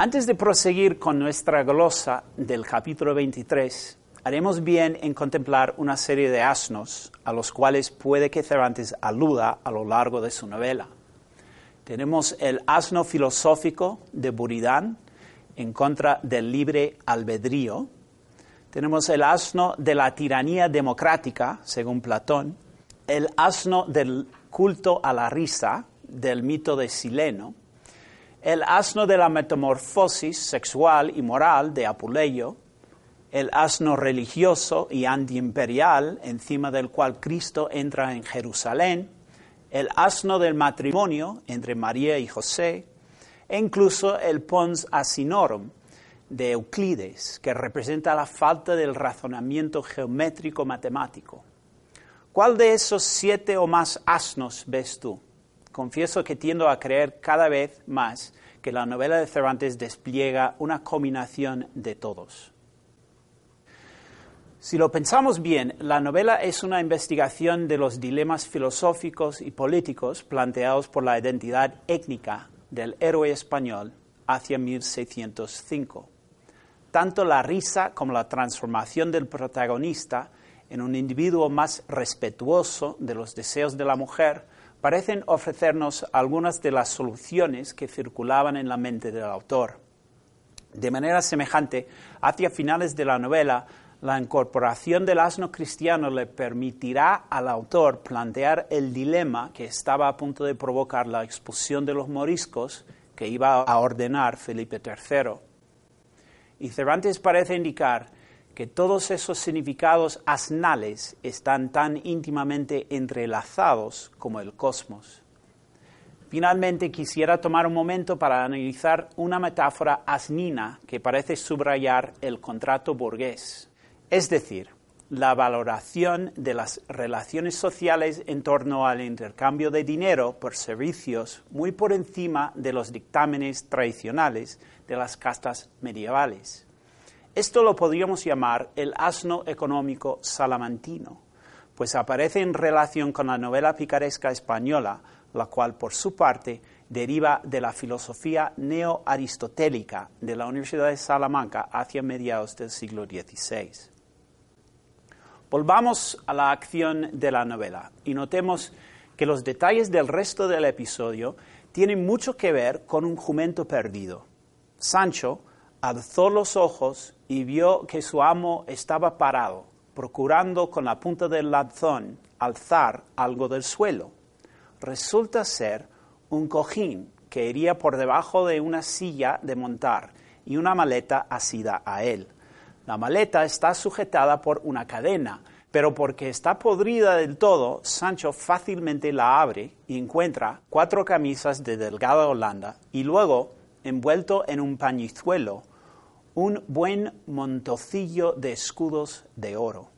Antes de proseguir con nuestra glosa del capítulo 23, haremos bien en contemplar una serie de asnos a los cuales puede que Cervantes aluda a lo largo de su novela. Tenemos el asno filosófico de Buridán en contra del libre albedrío. Tenemos el asno de la tiranía democrática, según Platón. El asno del culto a la risa, del mito de Sileno el asno de la metamorfosis sexual y moral de Apuleyo, el asno religioso y antiimperial encima del cual Cristo entra en Jerusalén, el asno del matrimonio entre María y José, e incluso el pons asinorum de Euclides, que representa la falta del razonamiento geométrico matemático. ¿Cuál de esos siete o más asnos ves tú? Confieso que tiendo a creer cada vez más que la novela de Cervantes despliega una combinación de todos. Si lo pensamos bien, la novela es una investigación de los dilemas filosóficos y políticos planteados por la identidad étnica del héroe español hacia 1605. Tanto la risa como la transformación del protagonista en un individuo más respetuoso de los deseos de la mujer parecen ofrecernos algunas de las soluciones que circulaban en la mente del autor. De manera semejante, hacia finales de la novela, la incorporación del asno cristiano le permitirá al autor plantear el dilema que estaba a punto de provocar la expulsión de los moriscos que iba a ordenar Felipe III. Y Cervantes parece indicar que todos esos significados asnales están tan íntimamente entrelazados como el cosmos. Finalmente, quisiera tomar un momento para analizar una metáfora asnina que parece subrayar el contrato burgués, es decir, la valoración de las relaciones sociales en torno al intercambio de dinero por servicios muy por encima de los dictámenes tradicionales de las castas medievales. Esto lo podríamos llamar el asno económico salamantino, pues aparece en relación con la novela picaresca española, la cual, por su parte, deriva de la filosofía neo-aristotélica de la Universidad de Salamanca hacia mediados del siglo XVI. Volvamos a la acción de la novela y notemos que los detalles del resto del episodio tienen mucho que ver con un jumento perdido. Sancho alzó los ojos y vio que su amo estaba parado, procurando con la punta del lanzón alzar algo del suelo. Resulta ser un cojín que iría por debajo de una silla de montar y una maleta asida a él. La maleta está sujetada por una cadena, pero porque está podrida del todo, Sancho fácilmente la abre y encuentra cuatro camisas de delgada Holanda y luego, envuelto en un pañizuelo, un buen montocillo de escudos de oro.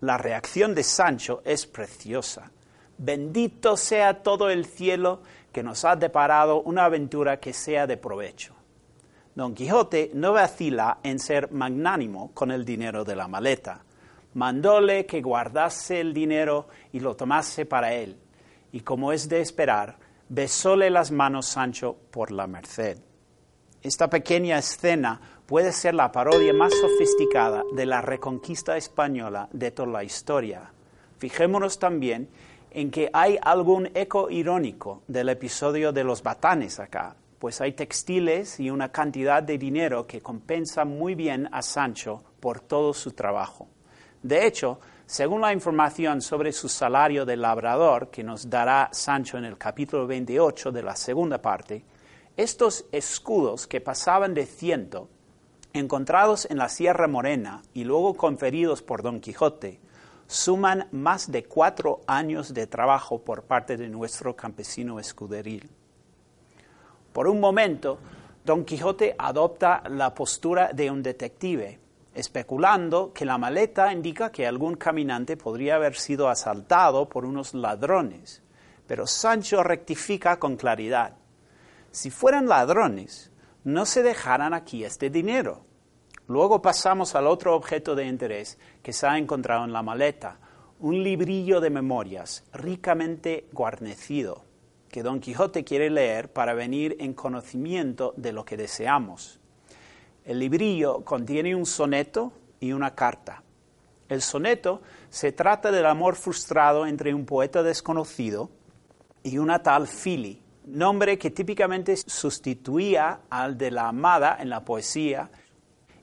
La reacción de Sancho es preciosa. Bendito sea todo el cielo que nos ha deparado una aventura que sea de provecho. Don Quijote no vacila en ser magnánimo con el dinero de la maleta. Mandóle que guardase el dinero y lo tomase para él, y como es de esperar, besóle las manos Sancho por la merced. Esta pequeña escena puede ser la parodia más sofisticada de la reconquista española de toda la historia. Fijémonos también en que hay algún eco irónico del episodio de los batanes acá, pues hay textiles y una cantidad de dinero que compensa muy bien a Sancho por todo su trabajo. De hecho, según la información sobre su salario de labrador que nos dará Sancho en el capítulo 28 de la segunda parte, estos escudos que pasaban de ciento, encontrados en la Sierra Morena y luego conferidos por Don Quijote, suman más de cuatro años de trabajo por parte de nuestro campesino escuderil. Por un momento, Don Quijote adopta la postura de un detective, especulando que la maleta indica que algún caminante podría haber sido asaltado por unos ladrones. Pero Sancho rectifica con claridad. Si fueran ladrones, no se dejaran aquí este dinero. Luego pasamos al otro objeto de interés que se ha encontrado en la maleta, un librillo de memorias ricamente guarnecido, que Don Quijote quiere leer para venir en conocimiento de lo que deseamos. El librillo contiene un soneto y una carta. El soneto se trata del amor frustrado entre un poeta desconocido y una tal Fili, nombre que típicamente sustituía al de la amada en la poesía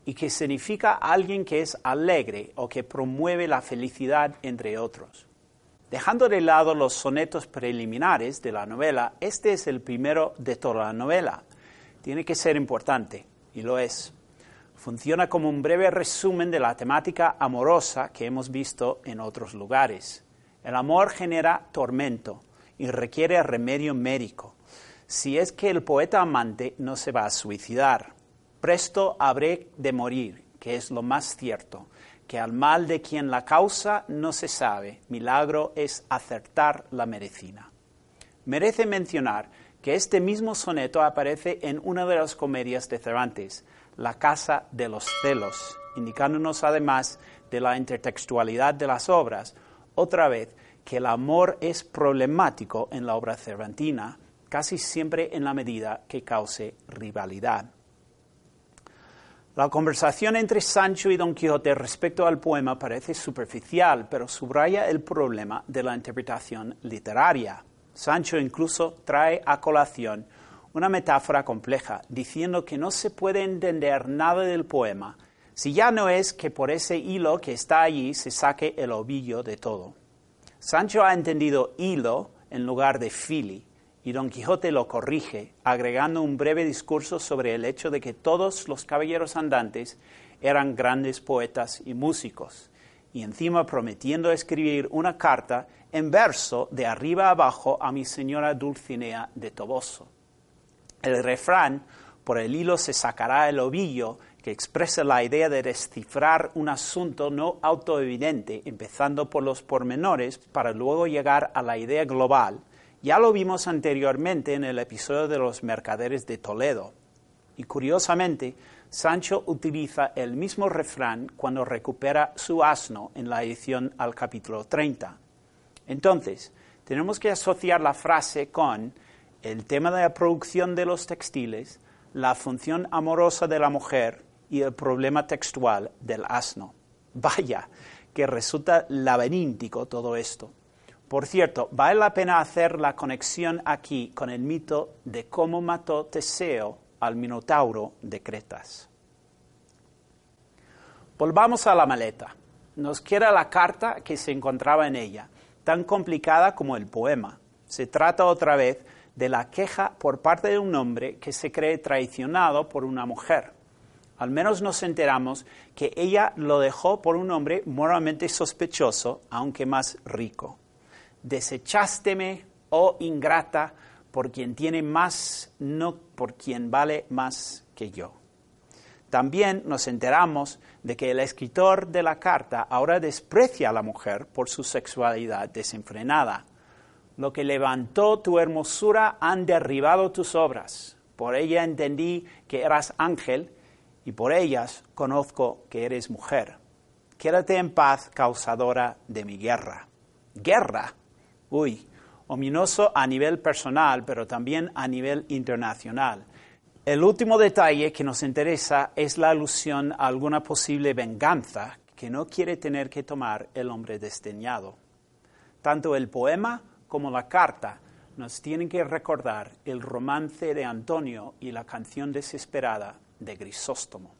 y que significa alguien que es alegre o que promueve la felicidad entre otros. Dejando de lado los sonetos preliminares de la novela, este es el primero de toda la novela. Tiene que ser importante, y lo es. Funciona como un breve resumen de la temática amorosa que hemos visto en otros lugares. El amor genera tormento y requiere remedio médico, si es que el poeta amante no se va a suicidar. Presto habré de morir, que es lo más cierto, que al mal de quien la causa no se sabe, milagro es acertar la medicina. Merece mencionar que este mismo soneto aparece en una de las comedias de Cervantes, La Casa de los Celos, indicándonos además de la intertextualidad de las obras, otra vez que el amor es problemático en la obra cervantina, casi siempre en la medida que cause rivalidad. La conversación entre Sancho y Don Quijote respecto al poema parece superficial, pero subraya el problema de la interpretación literaria. Sancho incluso trae a colación una metáfora compleja, diciendo que no se puede entender nada del poema si ya no es que por ese hilo que está allí se saque el ovillo de todo. Sancho ha entendido hilo en lugar de fili, y Don Quijote lo corrige, agregando un breve discurso sobre el hecho de que todos los caballeros andantes eran grandes poetas y músicos, y encima prometiendo escribir una carta en verso de arriba abajo a mi señora Dulcinea de Toboso. El refrán, por el hilo se sacará el ovillo, expresa la idea de descifrar un asunto no autoevidente, empezando por los pormenores, para luego llegar a la idea global, ya lo vimos anteriormente en el episodio de los mercaderes de Toledo. Y curiosamente, Sancho utiliza el mismo refrán cuando recupera su asno en la edición al capítulo 30. Entonces, tenemos que asociar la frase con el tema de la producción de los textiles, la función amorosa de la mujer y el problema textual del asno. Vaya, que resulta laberíntico todo esto. Por cierto, vale la pena hacer la conexión aquí con el mito de cómo mató Teseo al Minotauro de Cretas. Volvamos a la maleta. Nos queda la carta que se encontraba en ella, tan complicada como el poema. Se trata otra vez de la queja por parte de un hombre que se cree traicionado por una mujer. Al menos nos enteramos que ella lo dejó por un hombre moralmente sospechoso, aunque más rico desechásteme, oh ingrata, por quien tiene más, no por quien vale más que yo. También nos enteramos de que el escritor de la carta ahora desprecia a la mujer por su sexualidad desenfrenada. Lo que levantó tu hermosura han derribado tus obras. Por ella entendí que eras ángel y por ellas conozco que eres mujer. Quédate en paz, causadora de mi guerra. Guerra uy, ominoso a nivel personal, pero también a nivel internacional. El último detalle que nos interesa es la alusión a alguna posible venganza que no quiere tener que tomar el hombre desdeñado. Tanto el poema como la carta nos tienen que recordar el romance de Antonio y la canción desesperada de Grisóstomo.